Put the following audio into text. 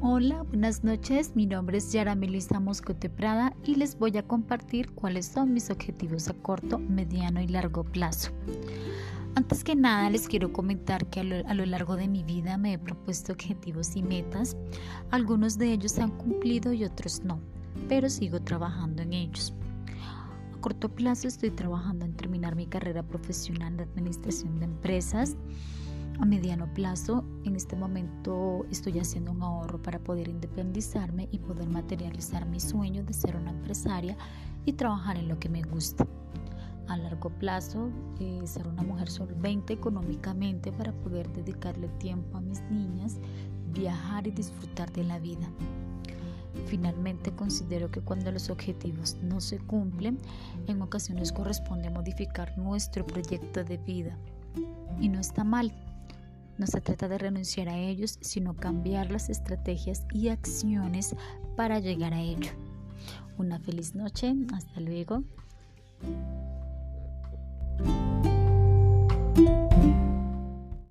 Hola, buenas noches. Mi nombre es Yara Melissa Moscote Prada y les voy a compartir cuáles son mis objetivos a corto, mediano y largo plazo. Antes que nada les quiero comentar que a lo, largo de mi vida me he propuesto objetivos y metas. Algunos de ellos se han cumplido y otros no, pero sigo trabajando en ellos. A corto plazo estoy trabajando en terminar mi carrera profesional de administración de empresas a mediano plazo, en este momento estoy haciendo un ahorro para poder independizarme y poder materializar mi sueño de ser una empresaria y trabajar en lo que me gusta. A largo plazo, eh, ser una mujer solvente económicamente para poder dedicarle tiempo a mis niñas, viajar y disfrutar de la vida. Finalmente considero que cuando los objetivos no se cumplen, en ocasiones corresponde modificar nuestro proyecto de vida. Y no está mal, no se trata de renunciar a ellos, sino cambiar las estrategias y acciones para llegar a ello. Una feliz noche, hasta luego.